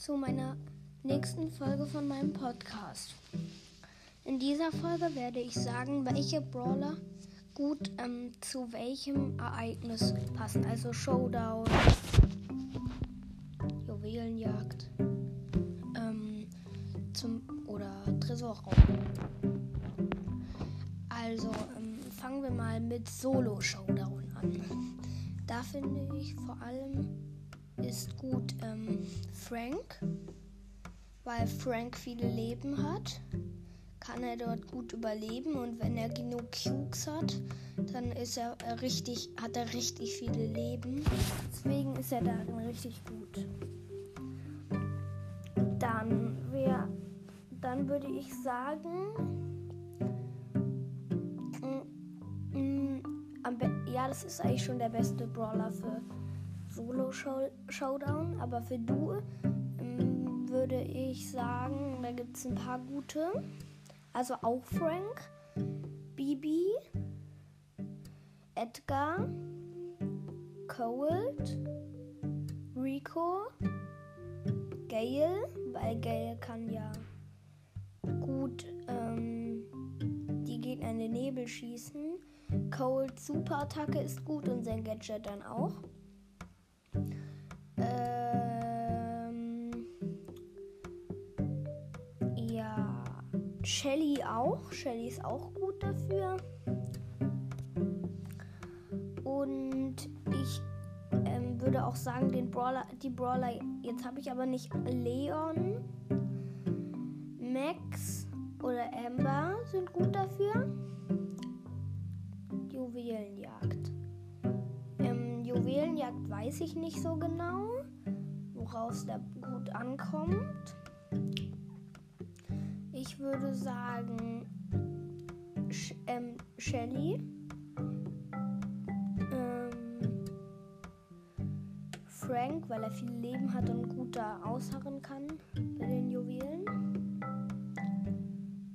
zu meiner nächsten Folge von meinem Podcast. In dieser Folge werde ich sagen, welche Brawler gut ähm, zu welchem Ereignis passen. Also Showdown, Juwelenjagd ähm, zum, oder Tresorraum. Also ähm, fangen wir mal mit Solo Showdown an. Da finde ich vor allem ist gut ähm, Frank, weil Frank viele Leben hat, kann er dort gut überleben und wenn er genug Cubes hat, dann ist er richtig, hat er richtig viele Leben. Deswegen ist er darin richtig gut. Dann wäre, dann würde ich sagen, mm, mm, ja, das ist eigentlich schon der beste Brawler für Solo-Showdown, aber für Duo ähm, würde ich sagen, da gibt es ein paar gute. Also auch Frank, Bibi, Edgar, Cold, Rico, Gale, weil Gale kann ja gut ähm, die Gegner in den Nebel schießen. Cold Superattacke ist gut und sein Gadget dann auch. Shelly auch. Shelly ist auch gut dafür. Und ich ähm, würde auch sagen, den Brawler, die Brawler, jetzt habe ich aber nicht Leon, Max oder Amber sind gut dafür. Juwelenjagd. Ähm, Juwelenjagd weiß ich nicht so genau, worauf es da gut ankommt. Würde sagen Sh ähm, Shelly. Ähm, Frank, weil er viel Leben hat und gut da ausharren kann bei den Juwelen.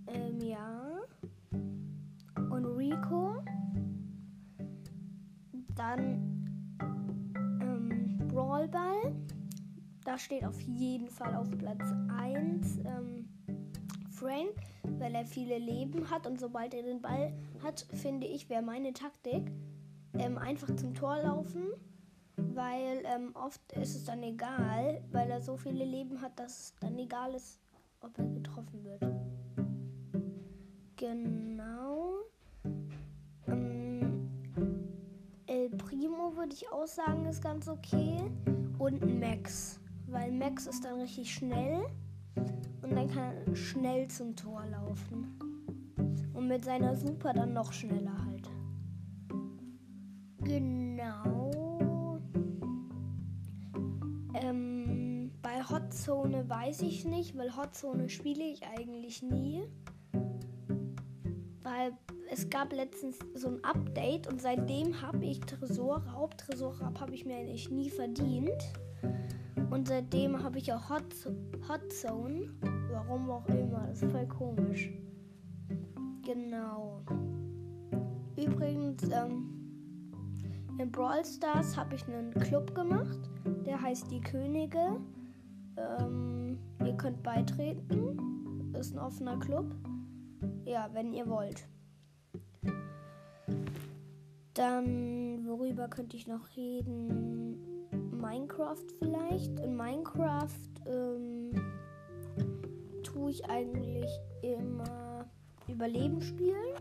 Ähm, ja. Und Rico. Dann ähm, Brawlball. Da steht auf jeden Fall auf Platz 1. Ähm, Frank, weil er viele Leben hat und sobald er den Ball hat, finde ich, wäre meine Taktik ähm, einfach zum Tor laufen, weil ähm, oft ist es dann egal, weil er so viele Leben hat, dass es dann egal ist, ob er getroffen wird. Genau. Ähm, El Primo würde ich auch sagen, ist ganz okay. Und Max, weil Max ist dann richtig schnell dann kann schnell zum Tor laufen. Und mit seiner Super dann noch schneller halt. Genau. Ähm, bei Hot Zone weiß ich nicht, weil Hot Zone spiele ich eigentlich nie. Weil es gab letztens so ein Update und seitdem habe ich Tresorraub. Tresorraub habe ich mir eigentlich nie verdient. Und seitdem habe ich auch Hot, Hot Zone. Warum auch immer. Das ist voll komisch. Genau. Übrigens, ähm, in Brawl Stars habe ich einen Club gemacht. Der heißt Die Könige. Ähm, ihr könnt beitreten. Ist ein offener Club. Ja, wenn ihr wollt. Dann, worüber könnte ich noch reden? Minecraft vielleicht. In Minecraft ähm, tue ich eigentlich immer Überleben spielen.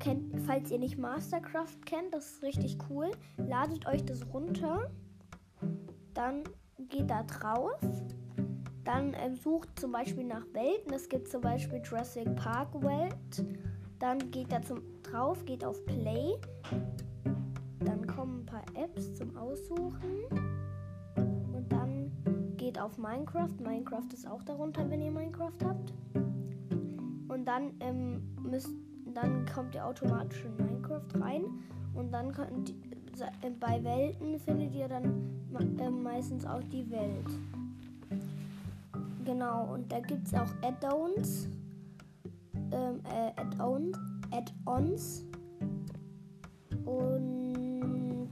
Kennt, falls ihr nicht Mastercraft kennt, das ist richtig cool. Ladet euch das runter. Dann geht da drauf. Dann ähm, sucht zum Beispiel nach Welten. Es gibt zum Beispiel Jurassic Park Welt. Dann geht da zum, drauf, geht auf Play kommen ein paar Apps zum Aussuchen. Geht auf Minecraft. Minecraft ist auch darunter, wenn ihr Minecraft habt. Und dann ähm, müsst, dann kommt ihr automatisch in Minecraft rein. Und dann könnt äh, bei Welten findet ihr dann äh, meistens auch die Welt. Genau, und da gibt es auch Add-ons. Ähm, äh, Add-ons. Add-ons. Und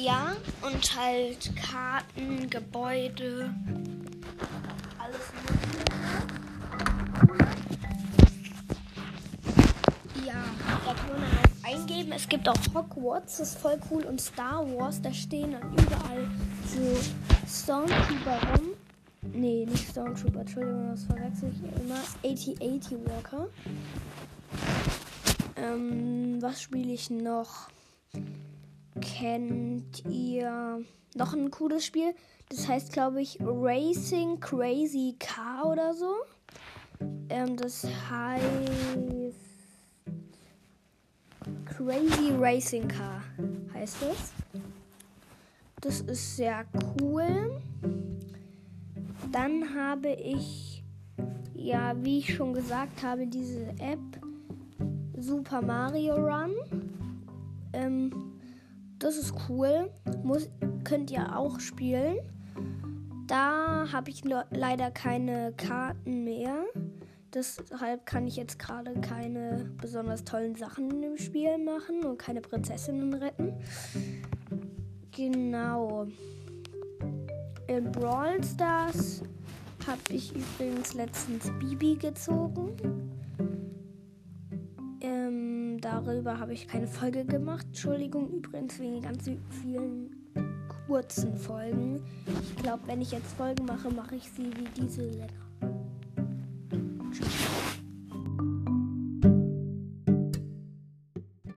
Ja, und halt Karten, Gebäude, alles mögliche. Ja, da kann man auch eingeben. Es gibt auch Hogwarts, das ist voll cool. Und Star Wars, da stehen dann überall so Stormtrooper rum. Nee, nicht Stormtrooper, Entschuldigung, das verwechsel ich immer. 8080 Walker. Ähm, was spiele ich noch? Kennt ihr noch ein cooles Spiel? Das heißt, glaube ich, Racing Crazy Car oder so. Ähm, das heißt Crazy Racing Car heißt es. Das ist sehr cool. Dann habe ich, ja, wie ich schon gesagt habe, diese App Super Mario Run. Ähm, das ist cool. Muss, könnt ihr auch spielen. Da habe ich leider keine Karten mehr. Deshalb kann ich jetzt gerade keine besonders tollen Sachen in dem Spiel machen und keine Prinzessinnen retten. Genau. In Brawl Stars habe ich übrigens letztens Bibi gezogen. Darüber habe ich keine Folge gemacht. Entschuldigung übrigens wegen ganz vielen kurzen Folgen. Ich glaube, wenn ich jetzt Folgen mache, mache ich sie wie diese länger.